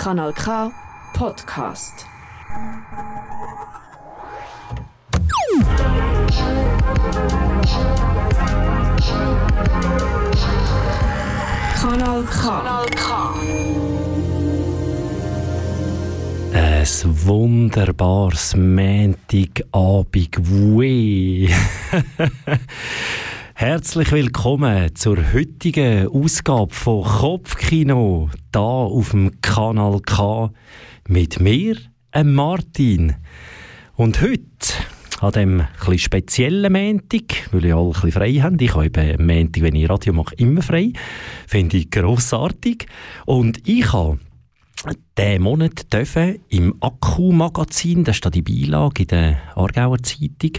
Kanal K Podcast. Kanal K. Kanal K. Ein wunderbares Montagabend. Wee. Herzlich willkommen zur heutigen Ausgabe von Kopfkino, da auf dem Kanal K mit mir, Martin. Und heute an dem ein speziellen Montag, weil ich alle bisschen frei haben. Ich habe eben Montag, wenn ich Radio mache, immer frei. Finde ich grossartig. Und ich habe diesen Monat dürfen im Akku-Magazin, das ist da die Beilage in der Aargauer Zeitung,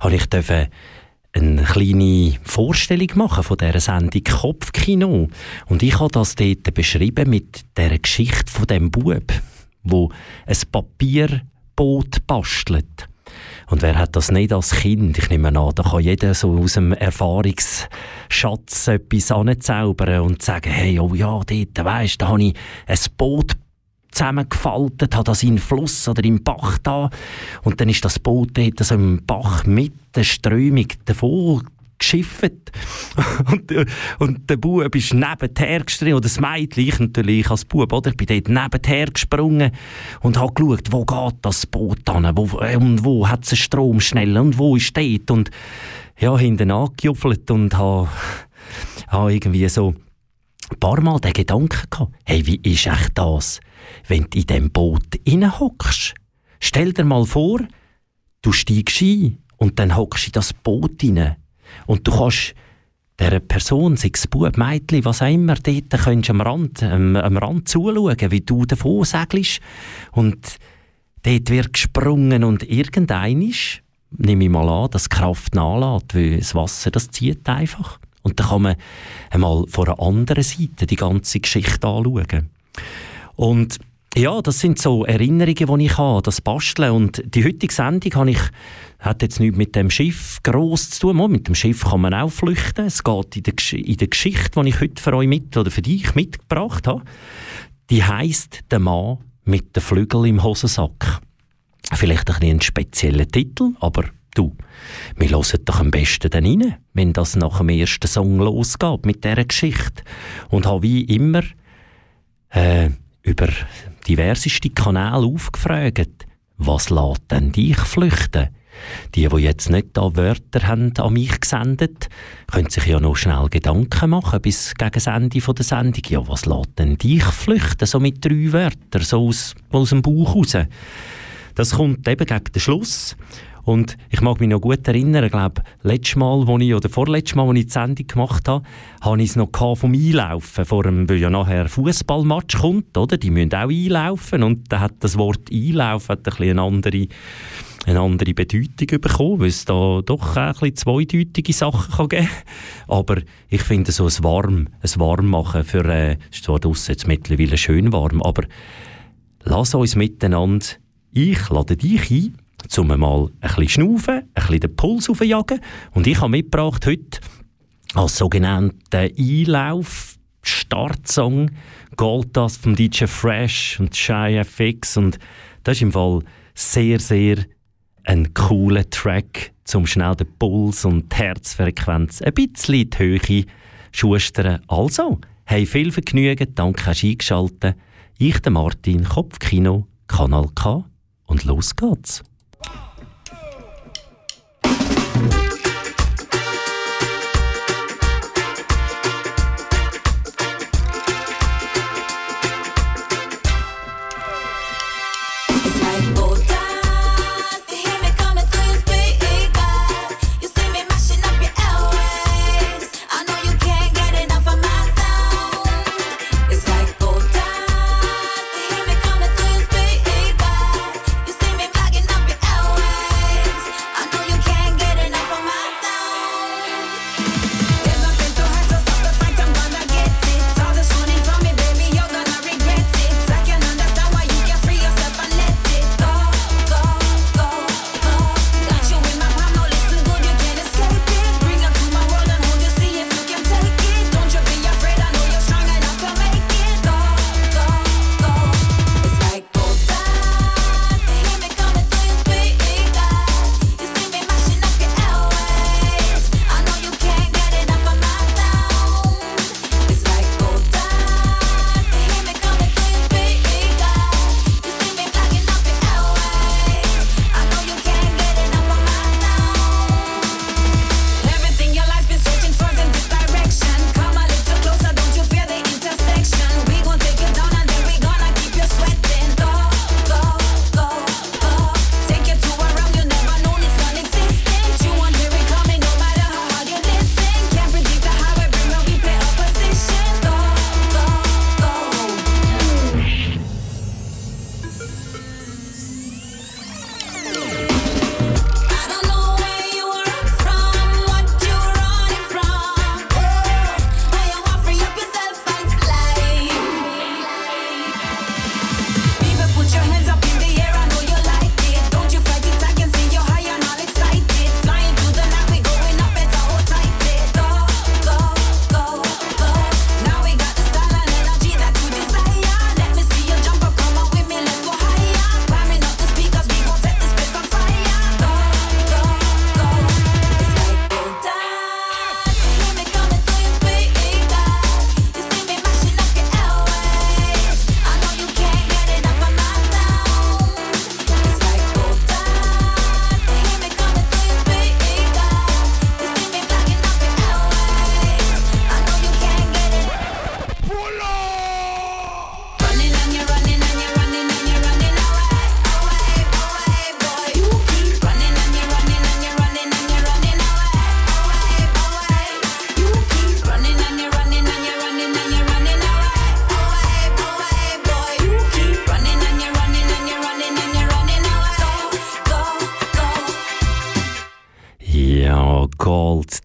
habe ich dürfen eine kleine Vorstellung machen von dieser Sendung Kopfkino. Und ich habe das dort beschrieben mit der Geschichte von dem Bub, wo ein Papierboot bastelt. Und wer hat das nicht als Kind? Ich nehme an, da kann jeder so aus dem Erfahrungsschatz etwas anzaubern und sagen, hey, oh ja, dort, weisst, da habe ich ein Boot zusammengefaltet, habe das in Fluss oder im Bach da. Und dann ist das Boot dort so im Bach mit der Strömung davon geschifft. und, und der Bub ist nebenher gesprungen, oder das Mädchen, ich natürlich als Bub, oder? Ich bin dort nebenher gesprungen und habe geschaut, wo geht das Boot an, wo, und wo hat es Strom schnell? Und wo ist dort? Und ja, hinten angejuffelt und habe, habe irgendwie so ein paar Mal den Gedanken gehabt, hey, wie ist echt das, wenn du in diesem Boot hockst? Stell dir mal vor, du steigst ein und dann hockst du in das Boot hinein und du kannst dieser Person, sei es Bub, Mädchen, was auch immer, dort kannst du am Rand, am, am Rand zuschauen, wie du davon segelst. Und dort wird gesprungen und irgendeinisch, nehme ich mal an, dass Kraft nachlässt, weil das Wasser, das zieht einfach. Und dann kann man einmal von einer anderen Seite die ganze Geschichte anschauen. Und ja, das sind so Erinnerungen, die ich habe, das Basteln. Und die heutige Sendung habe ich, hat jetzt nichts mit dem Schiff gross zu tun. Mit dem Schiff kann man auch flüchten. Es geht in der, in der Geschichte, die ich heute für euch mit, oder für dich mitgebracht habe. Die heisst «Der Mann mit den Flügeln im Hosensack». Vielleicht ein, ein spezieller Titel, aber du, wir hören doch am besten dann rein, wenn das nach dem ersten Song losgeht mit dieser Geschichte. Und habe wie immer äh, über diverseste Kanäle aufgefragt, was lässt denn dich flüchten? Die, die jetzt nicht da Wörter haben an mich gesendet, können sich ja noch schnell Gedanken machen bis gegen das Ende der Sendung. Ja, was lässt denn dich flüchten, so mit drei Wörtern, so aus, aus dem Bauch raus? Das kommt eben gegen den Schluss. Und ich mag mich noch gut erinnern, ich glaube, letztes Mal, wo ich, oder vorletztes Mal, als ich die Sendung gemacht habe, habe ich es noch vom Einlaufen, vor dem, weil ja nachher Fußballmatch kommt, oder? Die müssen auch einlaufen und da hat das Wort Einlaufen ein bisschen eine andere, eine andere Bedeutung bekommen, weil es da doch ein bisschen zweideutige Sachen kann geben Aber ich finde so ein Warm, ein Warmmachen für, äh, ist zwar draussen jetzt mittlerweile schön warm, aber lass uns miteinander, ich lade dich ein, um mal ein bisschen schnaufen, ein bisschen den Puls aufjagen. Und ich habe mitgebracht heute als sogenannten Einlauf Startsong Gold das vom DJ Fresh und Shy FX und das ist im Fall sehr, sehr ein cooler Track, um schnell den Puls und die Herzfrequenz ein bisschen in die Höhe schustern. Also, hey, viel Vergnügen, danke, hast eingeschaltet. Ich, der Martin, Kopfkino, Kanal K und los geht's.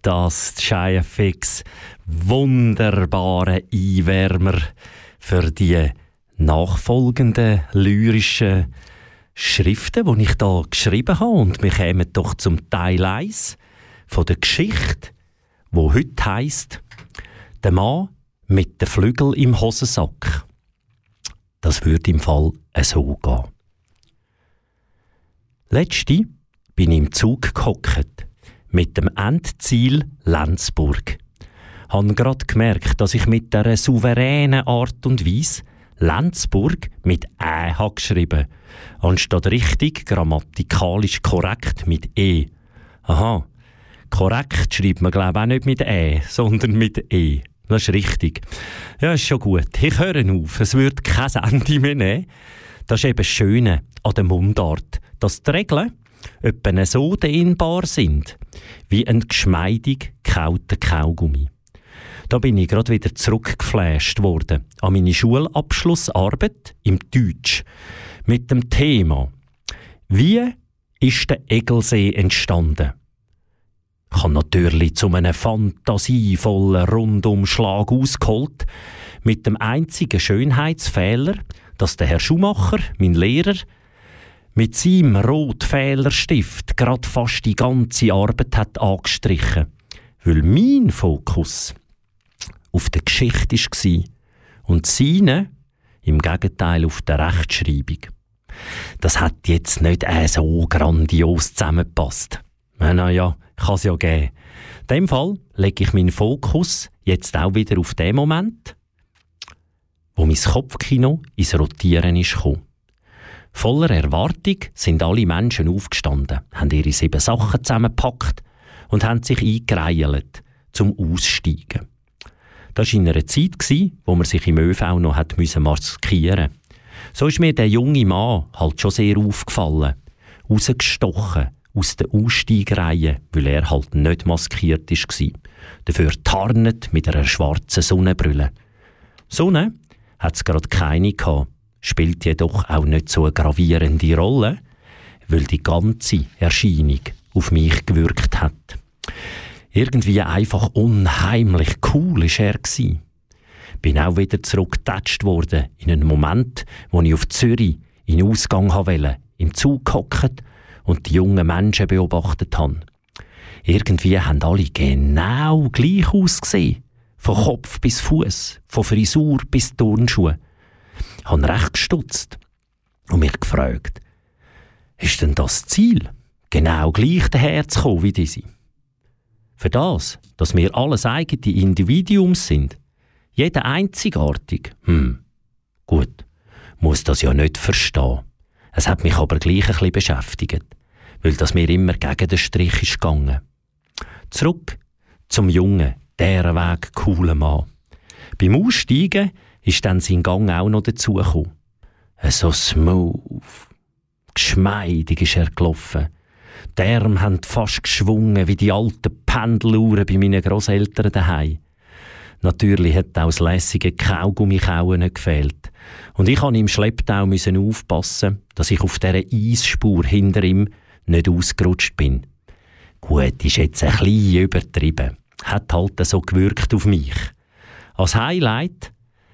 Das Fix wunderbare Einwärmer für die nachfolgenden lyrischen Schriften, die ich da geschrieben habe. Und wir kommen doch zum Teil 1 von der Geschichte, wo heute heisst, der Mann mit den Flügel im Hosensack. Das würde im Fall so gehen. Letzte bin ich im Zug gehockt, mit dem Endziel Lenzburg. Han grad gemerkt, dass ich mit der souveränen Art und Weise Lenzburg mit Ä habe geschrieben, anstatt richtig grammatikalisch korrekt mit E. Aha, korrekt schreibt man glaube auch nicht mit Ä, sondern mit E. Das ist richtig. Ja, ist schon gut. Ich höre auf. Es wird kein Ende mehr nehmen. Das ist eben das Schöne an der Mundart, dass die Regeln etwa so dehnbar sind, wie ein geschmeidig kauter Kaugummi. Da bin ich gerade wieder zurückgeflasht worden an meine Schulabschlussarbeit im Deutsch mit dem Thema Wie ist der Egelsee entstanden? Ich habe natürlich zu einem fantasievollen Rundumschlag ausgeholt, mit dem einzigen Schönheitsfehler, dass der Herr Schumacher, mein Lehrer, mit seinem Rotfehlerstift gerade fast die ganze Arbeit hat angestrichen, weil mein Fokus auf der Geschichte war und seine im Gegenteil auf der Rechtschreibung. Das hat jetzt nicht äh, so grandios zusammengepasst. Naja, kann es ja geben. In dem Fall lege ich meinen Fokus jetzt auch wieder auf den Moment, wo mein Kopfkino ins Rotieren ist gekommen. Voller Erwartung sind alle Menschen aufgestanden, haben ihre sieben Sachen zusammengepackt und haben sich eingereilt zum Aussteigen. Das war in einer Zeit, wo man sich im ÖV noch hat maskieren musste. So ist mir der junge Mann halt schon sehr aufgefallen, rausgestochen aus der Aussteigereihe, weil er halt nicht maskiert war. Dafür tarnet mit einer schwarzen Sonnenbrille. Sonne hat es gerade keine gehabt, spielt jedoch auch nicht so eine gravierende Rolle, weil die ganze Erscheinung auf mich gewirkt hat. Irgendwie einfach unheimlich cool ist er gsi. Bin auch wieder zurückgetatscht worden in einen Moment, wo ich auf Zürich in den Ausgang wollte, im Zug gehockt und die jungen Menschen beobachtet habe. Irgendwie haben alle genau gleich ausgesehen. Von Kopf bis Fuß, von Frisur bis Turnschuhe habe recht gestutzt und mich gefragt, ist denn das Ziel, genau gleich daherzukommen wie diese? Für das, dass wir alles eigene Individuums sind, jeder einzigartig, hm, gut, muss das ja nicht verstehen. Es hat mich aber gleich ein bisschen beschäftigt, weil das mir immer gegen den Strich ist gegangen. Zurück zum jungen, deren Weg coolen Mann. Beim Aussteigen ist dann sein Gang auch noch dazugekommen. So smooth, geschmeidig ist er gelaufen. Die Arme haben fast geschwungen wie die alten Pendeluhren bei meinen Großeltern daheim. Natürlich hat auch das lässige Kaugummi-Kauen nicht gefehlt. Und ich musste im Schlepptau aufpassen, dass ich auf dieser Eisspur hinter ihm nicht ausgerutscht bin. Gut, ist jetzt ein bisschen übertrieben. Hat halt so gewirkt auf mich. Als Highlight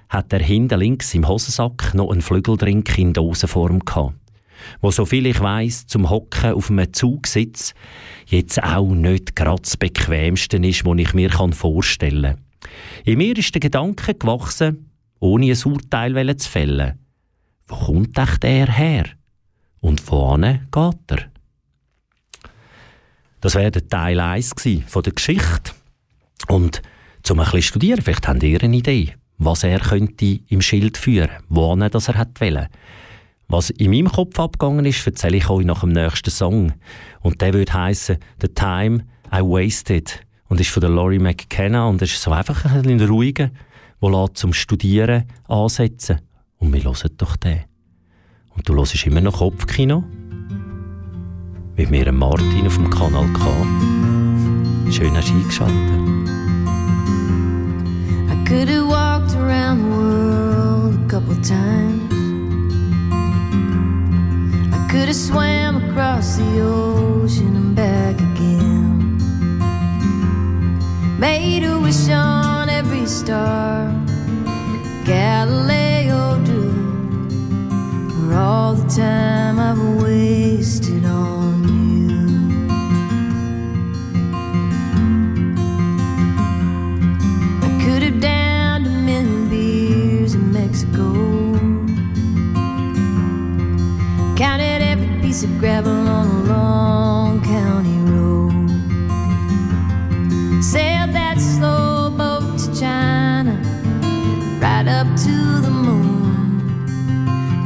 hat er hinten links im Hosensack noch einen Flügeldrink in Dosenform gehabt. Wo soviel ich weiss, zum Hocken auf einem Zugsitz jetzt auch nicht gerade das bequemste ist, was ich mir vorstellen kann. In mir ist der Gedanke gewachsen, ohne ein Urteil zu fällen. Wo kommt echt er her? Und wohin geht er? Das wäre der Teil 1 von der Geschichte. Und zum ein bisschen studieren, vielleicht habt ihr eine Idee was er könnte im Schild führen, wohin das er hat wollen. Was in meinem Kopf abgegangen ist, erzähle ich euch nach dem nächsten Song. Und der würde heißen The Time I Wasted und ist von der Laurie McKenna und ist so einfach ein bisschen ruhiger, wo zum Studieren ansetzen. Und wir hören doch den. Und du hörst immer noch Kopfkino mit mir Martin auf dem Kanal K. Schön hast du eingeschaltet. times. I could have swam across the ocean and back again. Made a wish on every star, Galileo drew For all the time I've wasted on. Piece of gravel on a long county road. Sailed that slow boat to China, right up to the moon.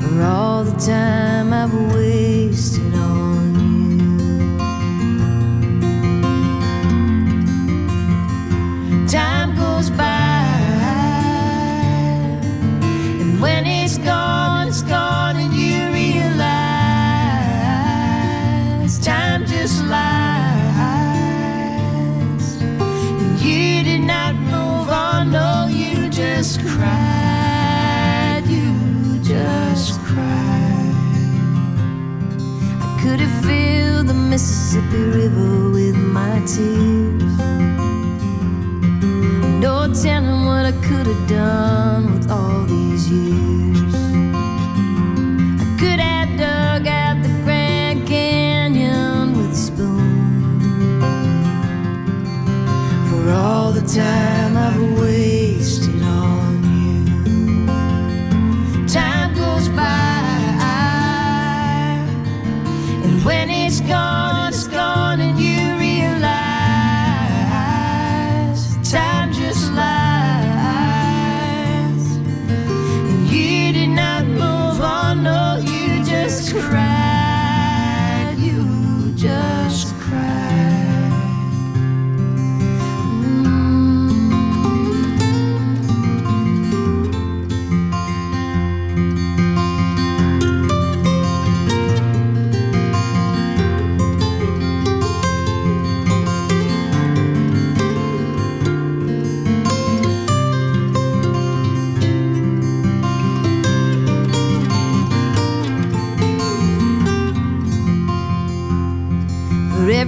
For all the time I've Mississippi River with my tears. No telling what I could have done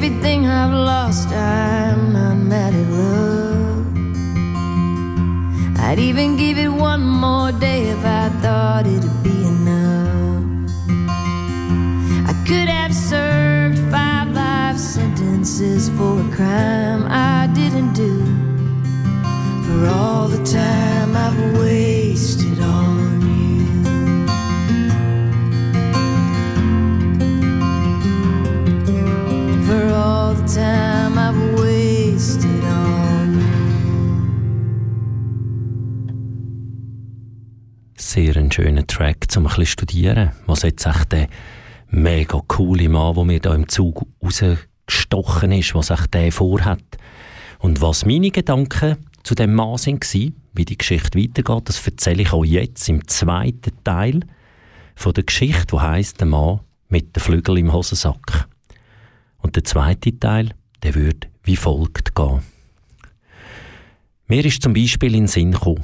everything I've lost, I'm not mad at love. I'd even give it one more day if I thought it'd be enough. I could have served five life sentences for a crime I didn't do. For all the time I've wasted um ein bisschen studieren. Was jetzt echt der mega coole Mann, der mir da im Zug rausgestochen ist, was echt der vorhat. Und was meine Gedanken zu dem Mann sind, wie die Geschichte weitergeht, das erzähle ich euch jetzt im zweiten Teil von der Geschichte, die heisst «Der Mann mit den Flügeln im Hosensack». Und der zweite Teil, der wird wie folgt gehen. Mir ist zum Beispiel in den Sinn gekommen,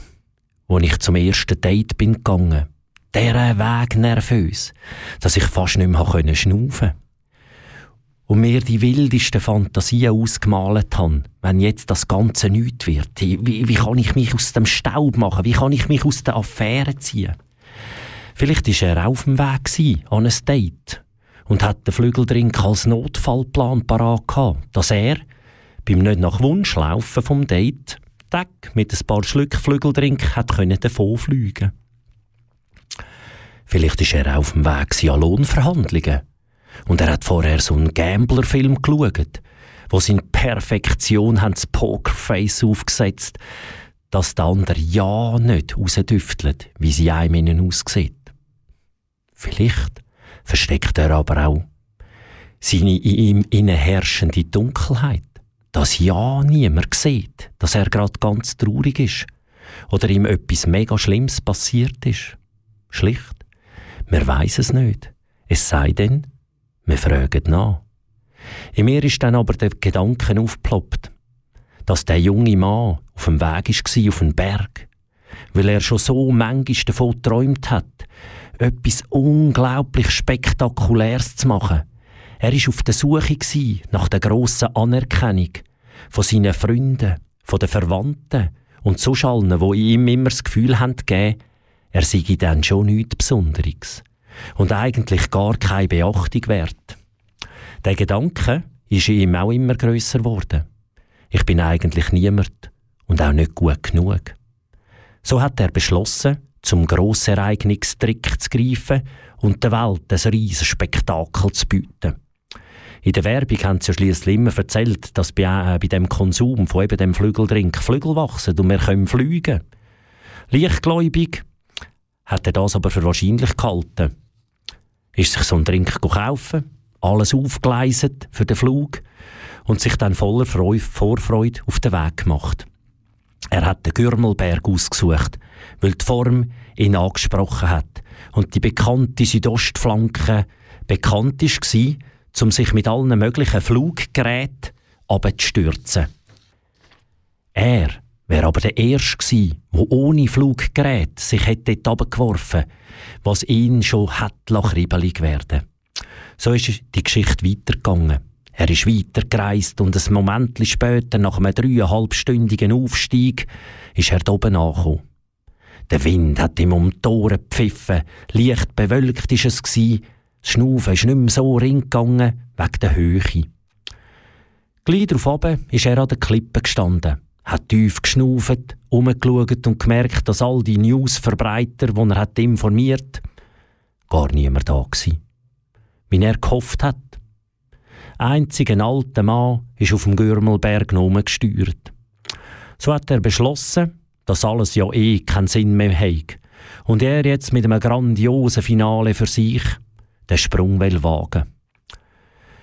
als ich zum ersten Date bin gegangen, dieser Weg nervös, dass ich fast nicht mehr schnaufen konnte. Und mir die wildesten Fantasien ausgemalt habe, wenn jetzt das Ganze nichts wird. Wie, wie kann ich mich aus dem Staub machen? Wie kann ich mich aus der Affäre ziehen? Vielleicht war er auf dem Weg gewesen, an ein Date und hat den Flügeldrink als Notfallplan parat gehabt, dass er beim nicht nach Wunsch laufen vom Date Tag mit ein paar Schlück Flügeldrink hat können. Vielleicht war er auf dem Weg an Lohnverhandlungen und er hat vorher so einen Gambler-Film geschaut, wo sie in Perfektion haben das Pokerface aufgesetzt, dass der andere ja nicht rausdüftelt, wie sie einem innen aussieht. Vielleicht versteckt er aber auch seine in ihm innen herrschende Dunkelheit, dass ja niemand sieht, dass er gerade ganz traurig ist oder ihm etwas mega Schlimmes passiert ist. Schlicht, wir weiß es nicht. Es sei denn, wir fragen nach. In mir ist dann aber der Gedanke aufgeploppt, dass der junge Mann auf dem Weg war auf den Berg, weil er schon so manchmal davon geträumt hat, etwas unglaublich Spektakuläres zu machen. Er war auf der Suche nach der grossen Anerkennung von seinen Freunden, von den Verwandten und so allen, die ihm immer das Gefühl haben gegeben, er sei dann schon nichts Besonderes und eigentlich gar keine Beachtung wert. Der Gedanke ist ihm auch immer grösser geworden. Ich bin eigentlich niemand und auch nicht gut genug. So hat er beschlossen, zum Grossereignistrick zu greifen und der Welt ein riesiges Spektakel zu bieten. In der Werbung haben sie ja schliesslich immer erzählt, dass bei, äh, bei dem Konsum von eben dem Flügeldrink Flügel wachsen und wir können fliegen. Leichtgläubig hat er das aber für wahrscheinlich gehalten. Ist sich so ein Drink kaufen, alles aufgleiset für den Flug und sich dann voller Vorfreude auf den Weg gemacht. Er hat den Gürmelberg ausgesucht, weil die Form ihn angesprochen hat und die bekannte Südostflanke bekannt war, um sich mit allen möglichen Fluggeräten abzustürzen. Er wäre aber der Erste gewesen, der ohne Fluggerät sich hätte abgeworfen, was ihn schon hat kribbelig werden. So ist die Geschichte weitergegangen. Er ist weitergereist und ein Moment später, nach einem dreieinhalbstündigen Aufstieg, ist er oben angekommen. Der Wind hat ihm um die Ohren gepfiffen, leicht bewölkt war es das Schnaufen ist nicht mehr so ringgegangen, wegen der Höhe. Gleich darauf ist er an der Klippe gestanden, hat tief geschnauft, umgeschaut und gemerkt, dass all die Newsverbreiter, die er hat informiert gar niemand da war. Wie er gehofft hat. Einzig ein alter Mann ist auf dem Gürmelberg gesteuert. So hat er beschlossen, dass alles ja eh keinen Sinn mehr hat und er jetzt mit einem grandiosen Finale für sich den Sprung will wagen.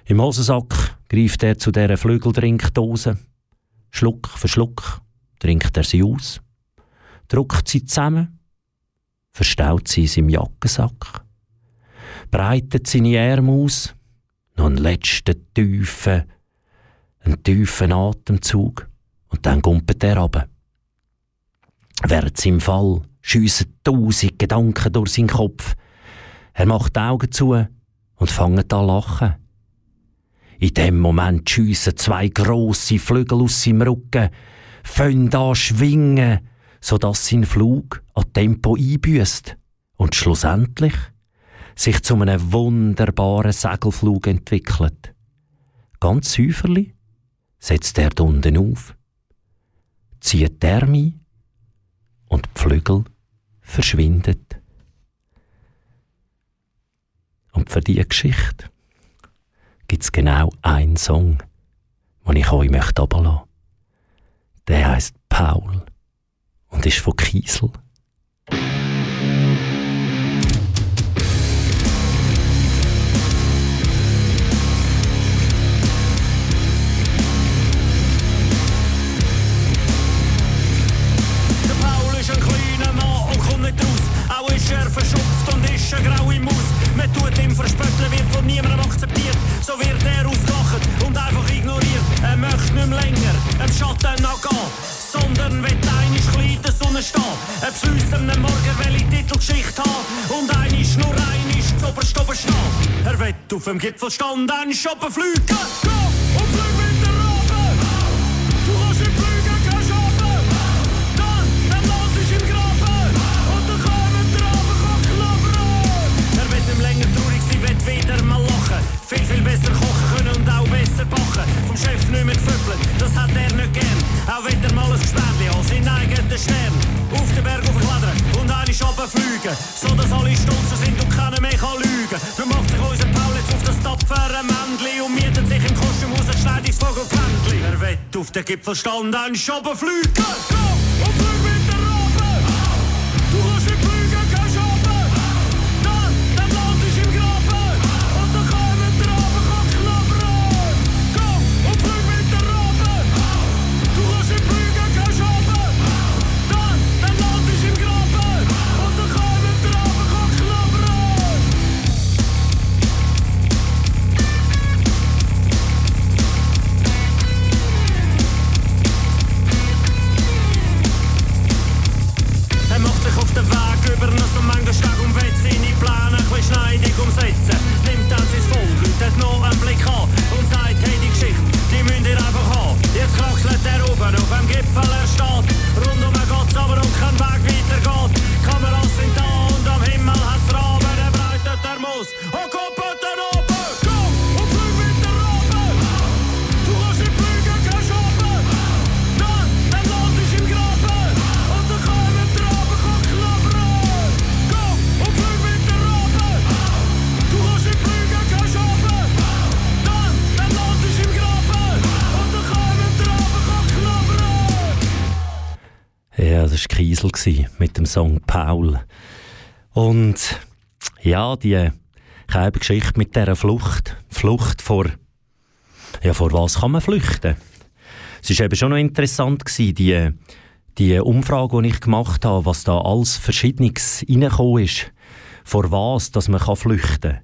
Im Hosensack greift er zu dieser Flügeltrinkdose. Schluck für Schluck trinkt er sie aus, druckt sie zusammen, verstaut sie in seinem Jackensack, breitet seine Arme aus, noch einen letzten tiefen, einen tiefen Atemzug und dann gumpet er ab. Während seinem Fall schiessen tausend Gedanken durch seinen Kopf, er macht die Augen zu und fängt an lachen. In dem Moment schiessen zwei grosse Flügel aus seinem Rücken, fangen an schwingen, sodass sein Flug an Tempo einbüßt und schlussendlich sich zu einem wunderbaren Segelflug entwickelt. Ganz säuferlich setzt er unten auf, zieht die Arme und die Flügel verschwindet. Und für diese Geschichte gibt es genau einen Song, den ich euch möchte runterlassen. Der heißt Paul und ist von Kiesel. er verschupft und ist eine graue Maus. Man tut ihm verspötteln, wird von niemandem akzeptiert. So wird er ausgelacht und einfach ignoriert. Er möchte nicht mehr länger im Schatten nachgehen, sondern will einig klein in der Sonne stehen. Er beschließt am Morgen, welche Titelgeschichte haben und einig nur einig zu oberst oben stehen. Er will auf dem Gipfel stehen, dann shoppen fliegen. Mehr geföppelt, das hat er nicht gern. Auch wieder mal ein Gespendli an seinen eigenen Stern. Auf den Berg aufklettern und eine Schaben fliegen. So dass alle stolz sind und keiner mehr kann lügen. Dann macht sich unser Paul jetzt auf das tapfere Männli und mietet sich im Kostüm aus ein schneidiges Vogelpfändli. Er wird auf den Gipfel stehen und eine Schaben fliegen. Go und fliegen! Liesel mit dem Song Paul. Und ja, die keine Geschichte mit dieser Flucht. Flucht vor, ja, vor was kann man flüchten? Es war eben schon noch interessant gewesen, die, die Umfrage, die ich gemacht habe, was da alles Verschiedenes reingekommen ist. Vor was, dass man kann flüchten kann.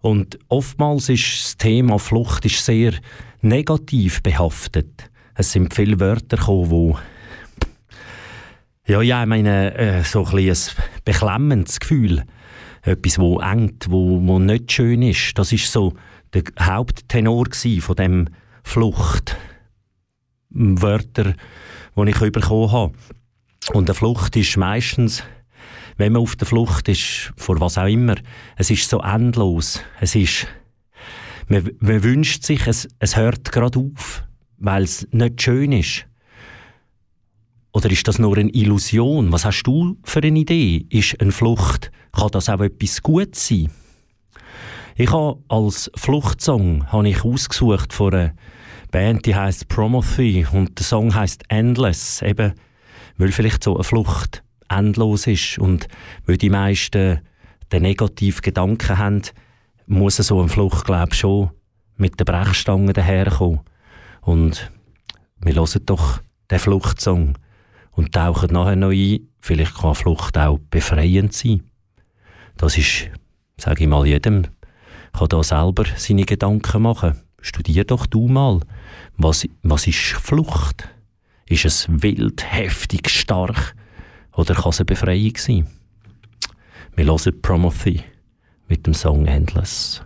Und oftmals ist das Thema Flucht ist sehr negativ behaftet. Es sind viele Wörter gekommen, wo ja, ja, ich meine, äh, so ein, ein beklemmendes Gefühl. Etwas, wo engt, wo, wo nicht schön ist. Das ist so der Haupttenor von dem Flucht. Wörter, die ich bekommen habe. Und eine Flucht ist meistens, wenn man auf der Flucht ist, vor was auch immer, es ist so endlos. Es ist, man, man wünscht sich, es, es hört gerade auf, weil es nicht schön ist. Oder ist das nur eine Illusion? Was hast du für eine Idee? Ist eine Flucht, kann das auch etwas Gutes sein? Ich habe als Fluchtsong habe ich ausgesucht von einer Band, die heißt Promothy und der Song heißt Endless, eben weil vielleicht so eine Flucht endlos ist und weil die meisten den negativen Gedanken haben, muss so eine Flucht, glaube ich, schon mit der Brechstange daherkommen. Und wir hören doch den Fluchtsong und tauchen nachher noch ein. Vielleicht kann Flucht auch befreiend sein. Das ist, sage ich mal, jedem kann da selber seine Gedanken machen. Studier doch du mal, was, was ist Flucht? Ist es wild, heftig, stark oder kann es eine Befreiung sein? Wir hören Promothy mit dem Song Endless.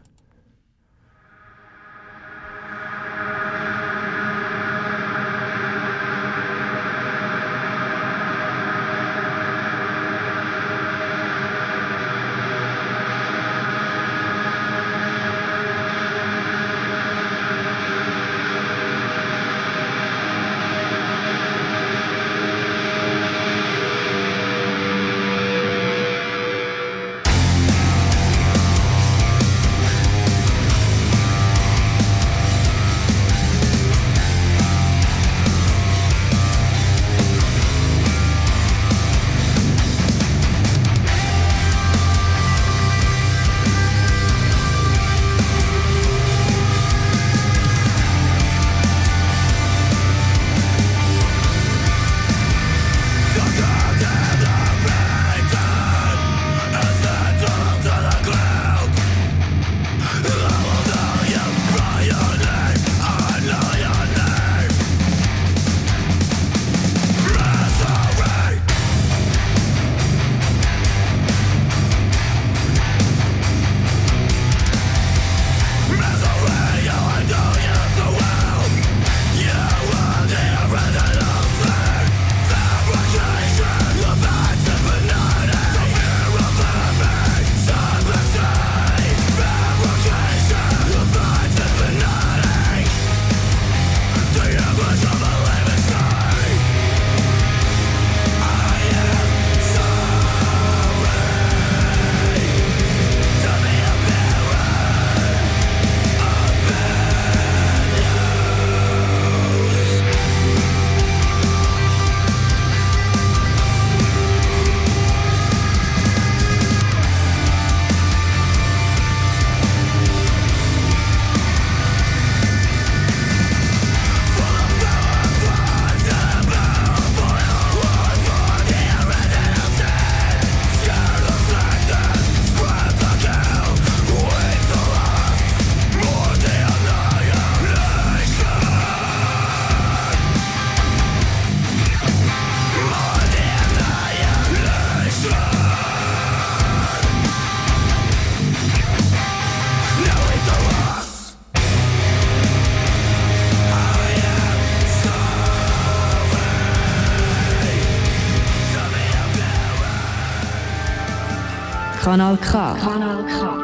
Kanal K. Kanal K.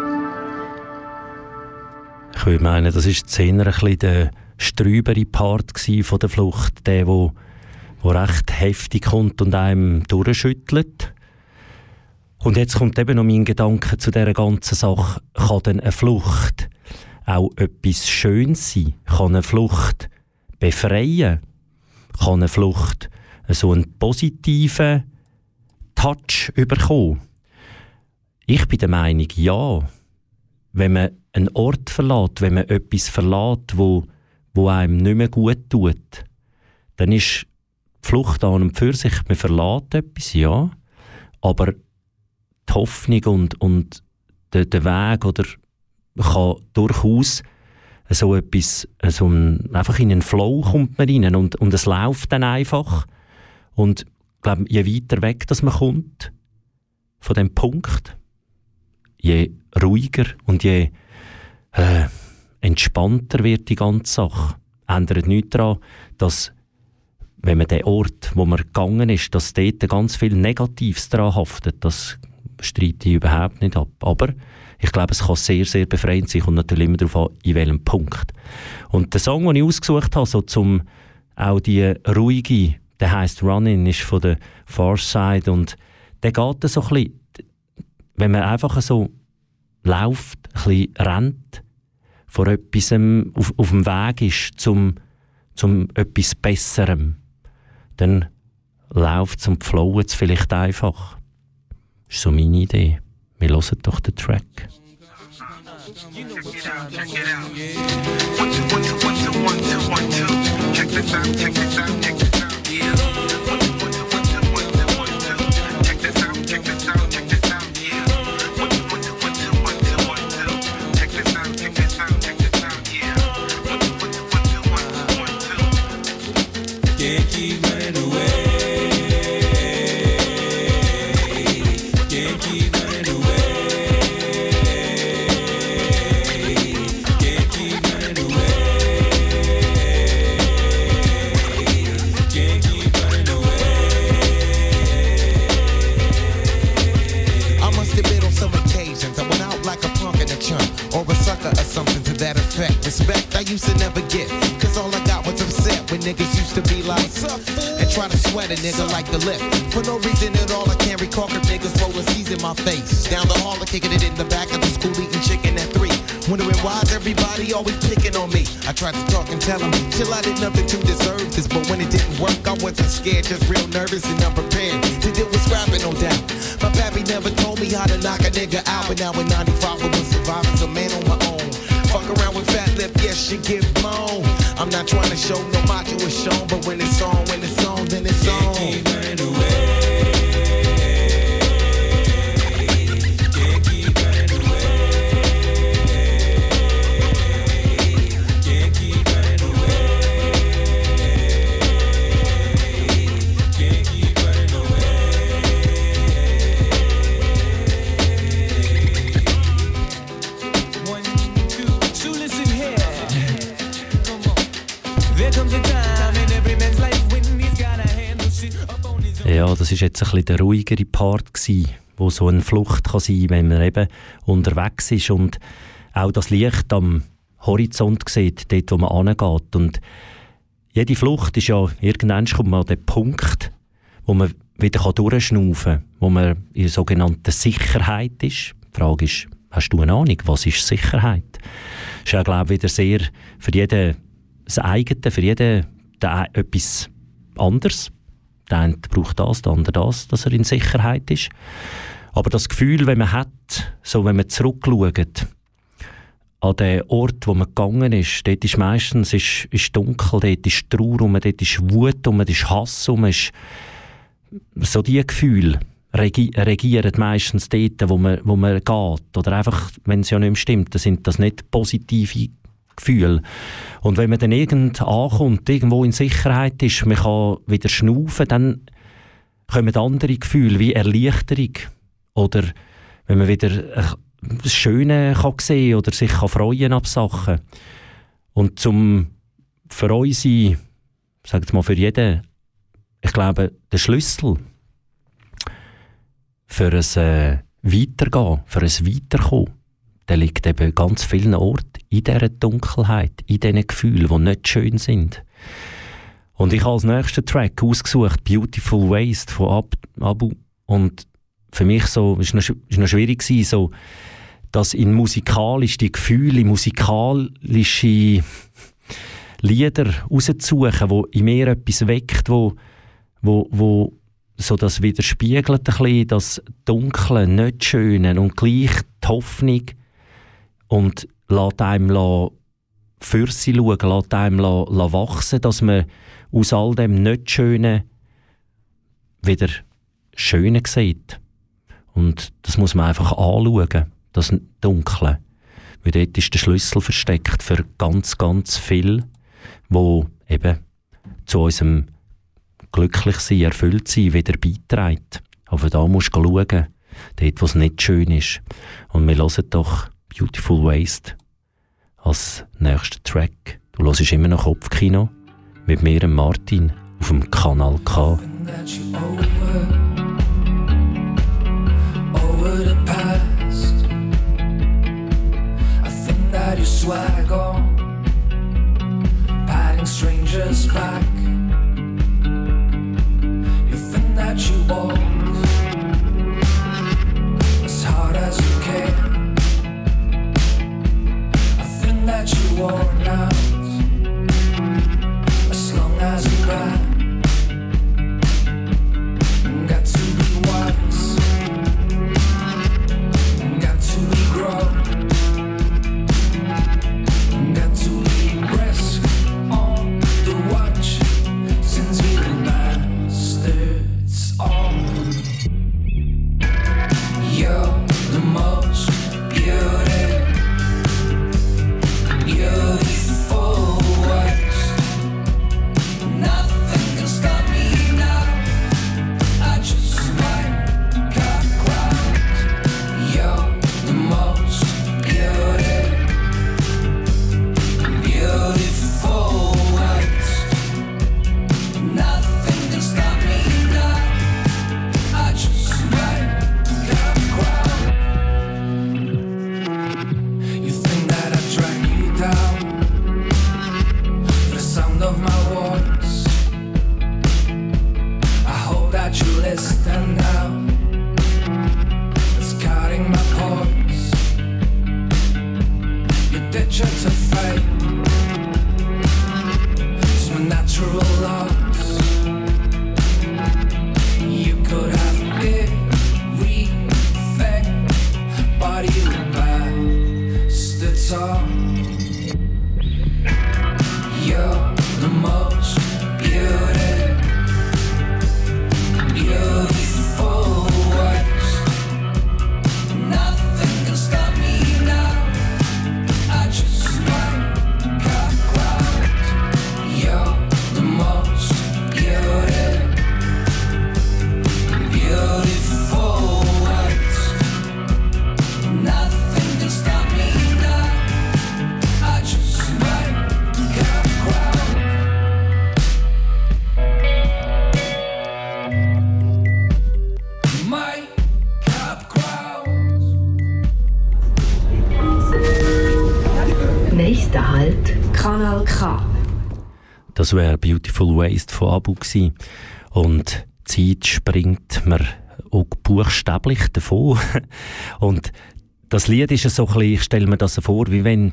Ich würde meinen, das ist bisschen der strübere Part von der Flucht, der, wo, wo recht heftig kommt und einem durchschüttelt. Und jetzt kommt eben noch mein Gedanke zu dieser ganzen Sache. Kann denn eine Flucht auch etwas Schönes sein? Kann eine Flucht befreien? Kann eine Flucht so einen positiven Touch bekommen? Ich bin der Meinung, ja. Wenn man einen Ort verlässt, wenn man etwas verlässt, wo, wo einem nicht mehr gut tut, dann ist die Flucht an und für sich, man verlässt etwas, ja, aber die Hoffnung und, und der, der Weg oder kann durchaus so etwas, so ein, einfach in einen Flow kommt man rein und, und es läuft dann einfach. Und ich glaube, je weiter weg dass man kommt von dem Punkt, je ruhiger und je äh, entspannter wird die ganze Sache. Ändert nichts daran, dass wenn man den Ort, wo man gegangen ist, dass dort ganz viel Negatives daran haftet. Das streite ich überhaupt nicht ab. Aber ich glaube, es kann sehr, sehr befreiend sein. Kommt natürlich immer darauf an, in welchem Punkt. Und der Song, den ich ausgesucht habe, so zum auch die ruhige, der heißt Running, ist von der Far Side und der geht so ein bisschen, wenn man einfach so läuft, ein bisschen rennt, vor etwas auf, auf dem Weg ist zum, zum etwas Besserem, dann läuft es und flowet es vielleicht einfach. Das ist so meine Idee. Wir hören doch den Track. Check this out, check this out, check this out, I used to never get. Cause all I got was upset when niggas used to be like, and try to sweat a nigga like the lip. For no reason at all, I can't recall cause niggas rolling C's in my face. Down the hall, I'm kicking it in the back of the school, eating chicken at three. Wondering why's everybody always picking on me. I tried to talk and tell them, chill, I did nothing to deserve this. But when it didn't work, I wasn't scared, just real nervous and unprepared. To deal with scrapping, no doubt. My pappy never told me how to knock a nigga out, but now in 95 I was surviving, a man on my own. Fuck around with fat lip, yes, she get blown. I'm not trying to show no macho is shown, but when it's on, when it's on, then it's on. Das ist jetzt ein bisschen der ruhigere Part gewesen, wo so eine Flucht kann sein, wenn man eben unterwegs ist und auch das Licht am Horizont sieht, dort, wo man angeht. Und jede Flucht ist ja, irgendwann kommt man an den Punkt, wo man wieder durchschnaufen kann, wo man in sogenannter Sicherheit ist. Die Frage ist, hast du eine Ahnung, was ist Sicherheit? Das ist ja, glaube ich, wieder sehr für jeden das eigene, für jeden etwas anderes. Der eine braucht das, der andere das, dass er in Sicherheit ist. Aber das Gefühl, wenn man hat, so wenn man zurückschaut, an den Ort, wo man gegangen ist, dort ist meistens ist, ist dunkel, dort ist Trauer rum, dort ist Wut rum, dort ist Hass rum, ist so die Gefühle regi regieren meistens dort, wo man, wo man geht. Oder einfach, wenn es ja nicht mehr stimmt, dann sind das nicht positive Gefühl. Und wenn man dann irgend ankommt, irgendwo in Sicherheit ist, man kann wieder schnaufen, dann kommen andere Gefühle wie Erleichterung. Oder wenn man wieder das Schöne kann sehen oder sich kann freuen ab Sachen. Und zum für unsere, sagt mal für jeden, ich glaube, der Schlüssel für ein äh, Weitergehen, für ein Weiterkommen, der liegt eben ganz vielen Orten in dieser Dunkelheit, in diesen Gefühlen, die nicht schön sind. Und ich habe als nächsten Track ausgesucht Beautiful Waste von Ab Abu. Und für mich so, ist noch, ist noch schwierig gewesen, so, das in musikalisch, die Gefühle, musikalische Lieder rauszusuchen, wo in mir etwas weckt, wo, wo, wo so das widerspiegelt ein bisschen das Dunkle, nicht Schöne und gleich die Hoffnung und lässt einem für sie schauen, lässt einem wachsen, dass man aus all dem nicht Schönen wieder Schöne sieht. Und das muss man einfach anschauen, das Dunkle. Weil dort ist der Schlüssel versteckt für ganz, ganz viel, wo eben zu unserem glücklich sein, erfüllt sein, wieder beiträgt. Aber da musst du schauen, dort, wo es nicht schön ist. Und wir hören doch Beautiful Waste als nächsten Track. Du hörst immer noch Kopfkino mit mir und Martin auf dem Kanal K. strangers back. Das wäre Beautiful Waste von Abu gewesen. Und die Zeit springt mir auch buchstäblich davon. Und das Lied ist so ein bisschen, ich stelle mir das vor, wie wenn,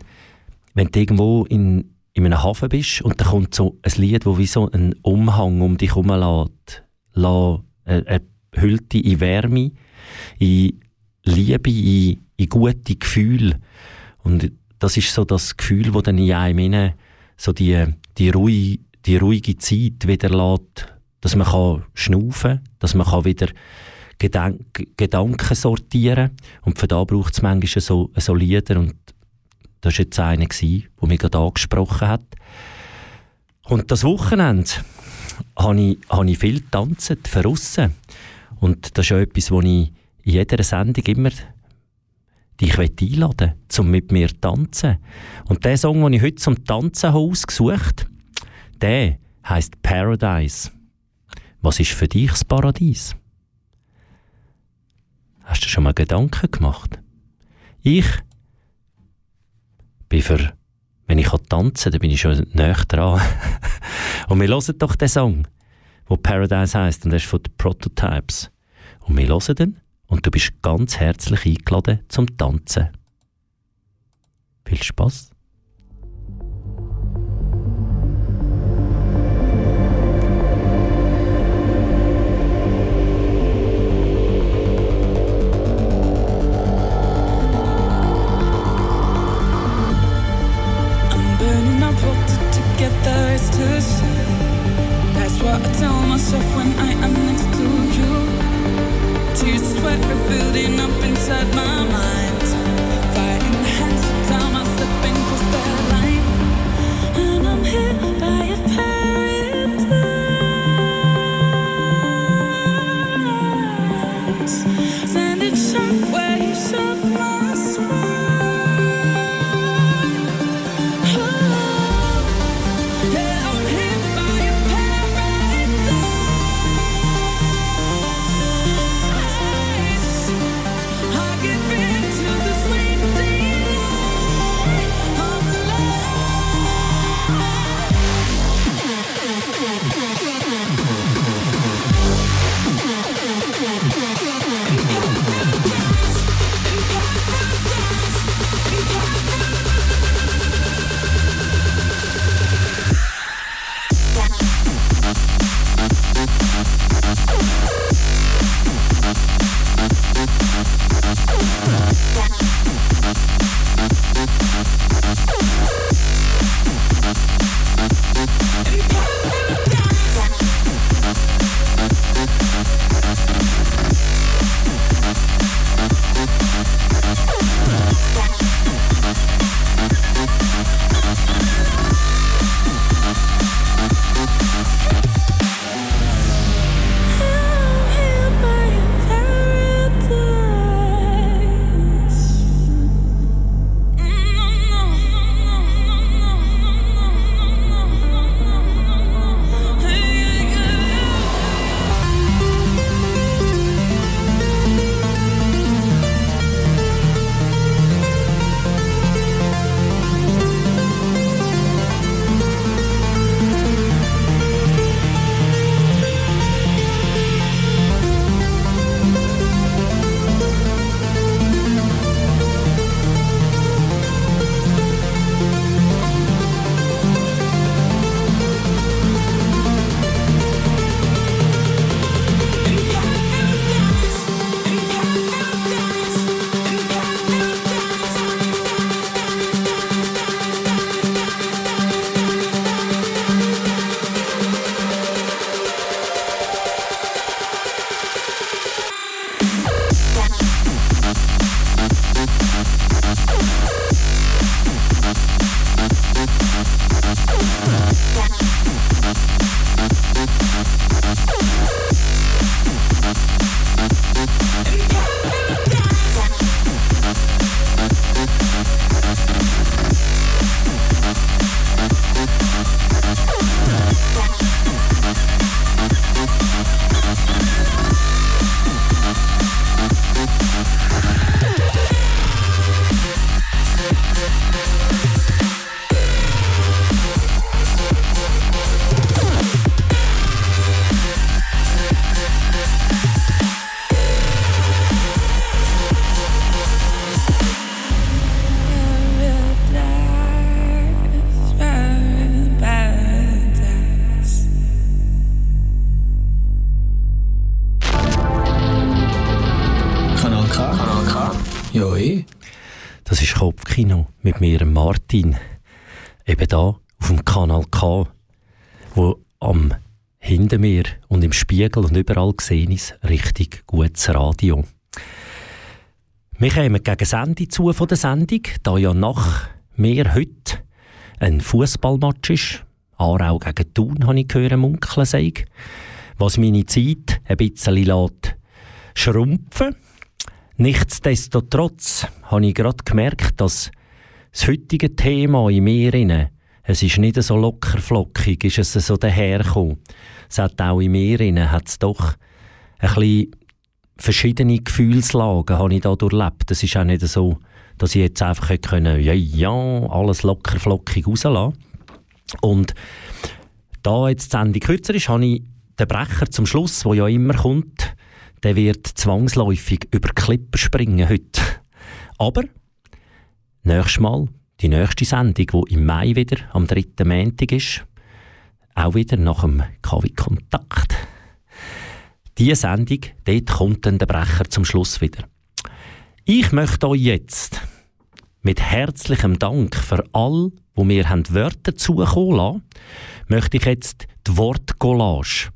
wenn du irgendwo in, in einem Hafen bist und da kommt so ein Lied, wo wie so ein Umhang um dich herum lässt. Lässt, äh, hüllt dich in Wärme, in Liebe, in, in gute Gefühle. Und das ist so das Gefühl, das dann in einem so die die, ruhige, die ruhige Zeit wieder lässt, dass man kann schnaufen kann, dass man kann wieder Gedank Gedanken sortieren Und für da braucht es manchmal so, so Lieder und das war jetzt einer, der mich gerade angesprochen hat. Und das Wochenende habe ich, habe ich viel getanzt, verrissen. Und das ist auch etwas, was ich in jeder Sendung immer dich einladen um mit mir zu tanzen. Und der Song, den ich heute zum Tanzen habe ausgesucht der heißt Paradise. Was ist für dich das Paradies? Hast du schon mal Gedanken gemacht? Ich bin für, wenn ich tanzen kann, dann bin ich schon näher dran. und wir hören doch den Song, wo Paradise heißt und der ist von den Prototypes. Und wir hören den und du bist ganz herzlich eingeladen zum Tanzen. Viel Spaß! Hinter mir und im Spiegel und überall gesehen ist, richtig gutes Radio. Wir kommen gegen Sendung zu von der Sendung, da ja nach mir heute ein Fußballmatch ist. Aarau gegen Thun, habe ich gehört, munkeln sagen. Was meine Zeit ein bisschen lässt schrumpfen. Nichtsdestotrotz habe ich gerade gemerkt, dass das heutige Thema in mir es ist nicht so lockerflockig, ist es so dahergekommen. Es hat auch in mir hat es doch ein bisschen verschiedene Gefühlslagen habe ich da durchlebt. Es ist auch nicht so, dass ich jetzt einfach hätte können, ja, ja, alles lockerflockig rauslassen. Und da jetzt die Sendung kürzer ist, habe ich den Brecher zum Schluss, der ja immer kommt, der wird zwangsläufig über Klippen springen heute. Aber Nächstes Mal, die nächste Sendung, die im Mai wieder am 3. Montag ist, auch wieder nach dem KW-Kontakt. Diese Sendung, dort kommt dann der Brecher zum Schluss wieder. Ich möchte euch jetzt mit herzlichem Dank für all, wo mir haben Wörter zukommen lassen, möchte ich jetzt die Wortcollage,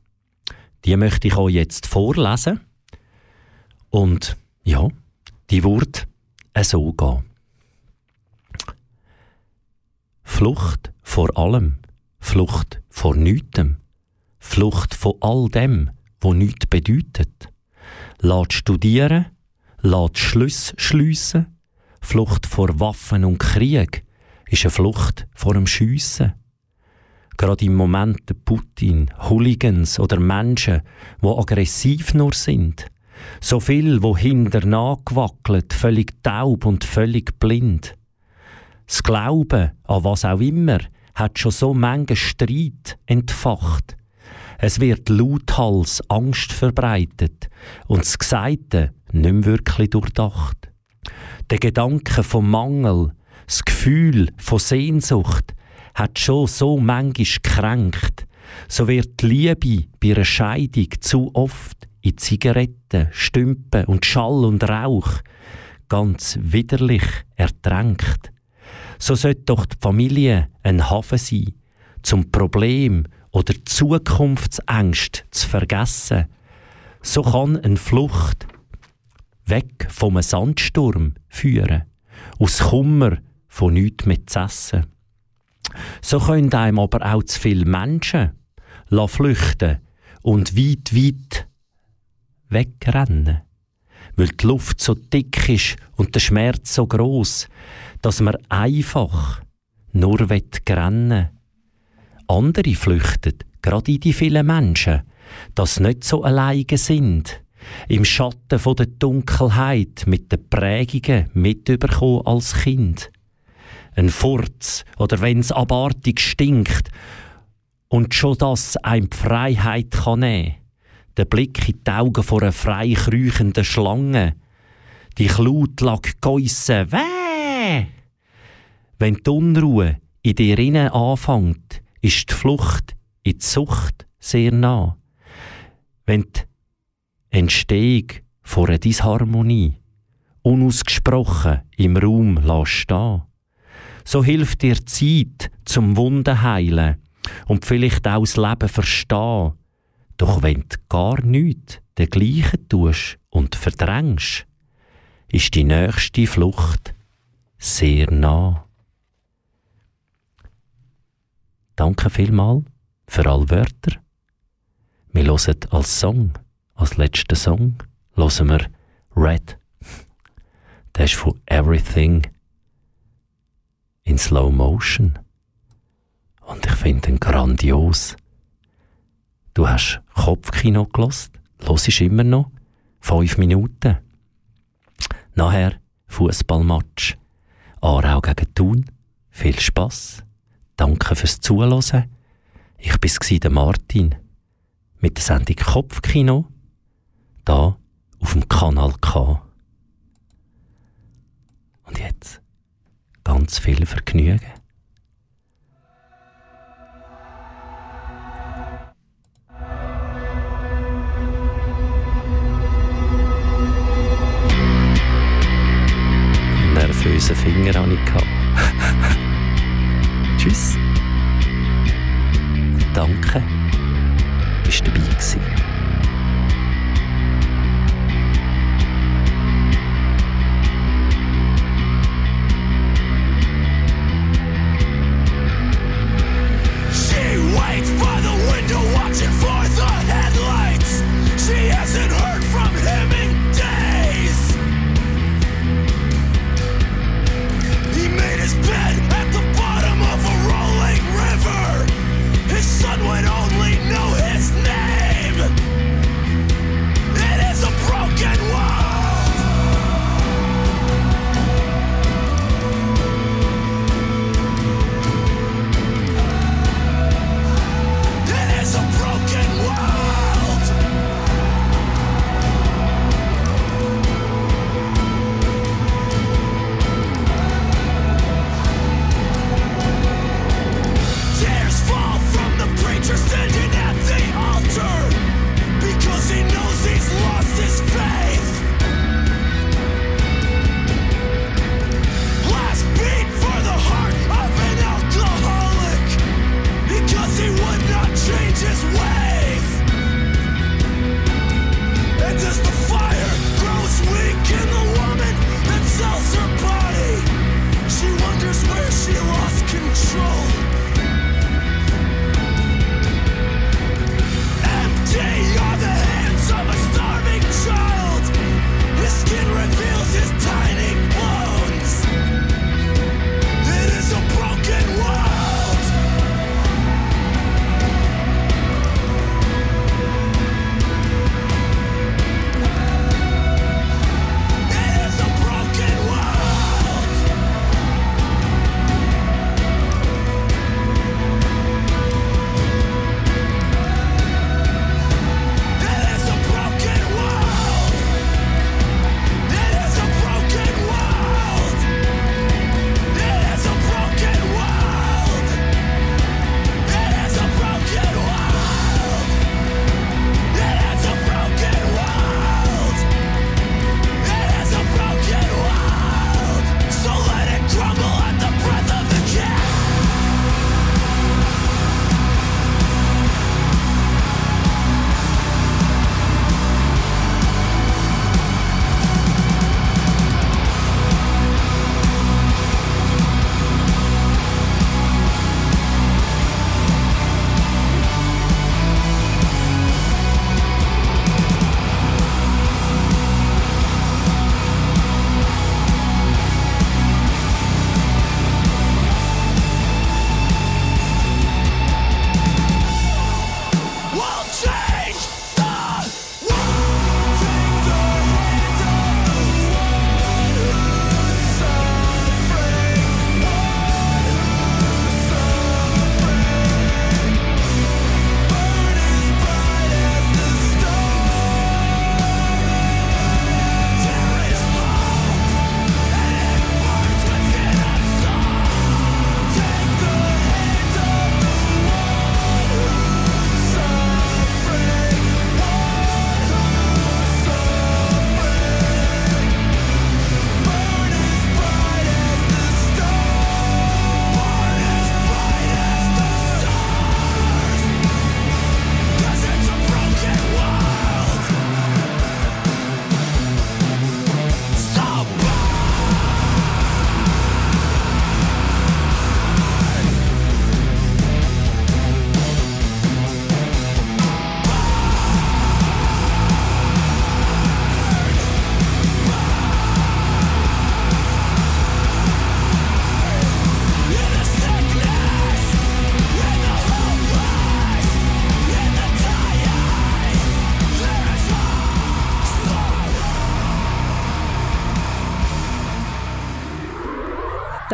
die möchte ich euch jetzt vorlesen. Und ja, Die Wort so gehen. Flucht vor allem, Flucht vor nichtem, Flucht von all dem, wo nichts bedeutet. Lass studieren, lass Schluss schliessen, Flucht vor Waffen und Krieg ist eine Flucht vor dem Schiessen. Gerade im Moment Putin, Hooligans oder Menschen, wo aggressiv nur sind. So viel, wo hinter nachgewackelt, völlig taub und völlig blind. Das Glauben an was auch immer hat schon so manchen Streit entfacht. Es wird lauthals Angst verbreitet und das Gesagte nicht mehr wirklich durchdacht. Der Gedanke vom Mangel, das Gefühl von Sehnsucht hat schon so manchmal gekränkt. So wird die Liebe bei einer Scheidung zu oft in Zigaretten, Stümpen und Schall und Rauch ganz widerlich ertränkt. So sollte doch die Familie ein Hafen sein, zum Problem oder Zukunftsängst zu vergessen. So kann eine Flucht weg vom Sandsturm führen, aus Kummer von nichts mehr zu essen. So können einem aber auch zu viele Menschen flüchten und weit, weit wegrennen. Weil die Luft so dick ist und der Schmerz so groß, dass man einfach nur rennen Andere flüchten, gerade in die vielen Menschen, dass nicht so alleine sind. Im Schatten der Dunkelheit mit den Prägungen mitbekommen als Kind ein Furz oder wenn's abartig stinkt und schon das einem die Freiheit kann nehmen. Der Blick in die Augen vor einer frei kräuchenden Schlange. Die Klut lag geissen. Wenn die Unruhe in dir innen anfängt, ist die Flucht in die Sucht sehr nah. Wenn die Entstehung vor einer Disharmonie unausgesprochen im Raum stehen so hilft dir Zeit zum Wunden heilen und vielleicht auch das Leben verstehen. Doch wenn du gar nichts dergleichen tust und verdrängst, ist die nächste Flucht sehr nah. Danke vielmal für alle Wörter. Wir hören als Song, als letzten Song, hören wir Red. Das ist von Everything in Slow Motion. Und ich finde ihn grandios. Du hast Kopfkino gelost, hörst immer noch, fünf Minuten. Nachher Fußballmatch, Aarau gegen Thun. Viel Spaß. Danke fürs Zuhören. Ich war der Martin mit der Sendung Kopfkino da auf dem Kanal K. Und jetzt ganz viel Vergnügen. I don't die coke.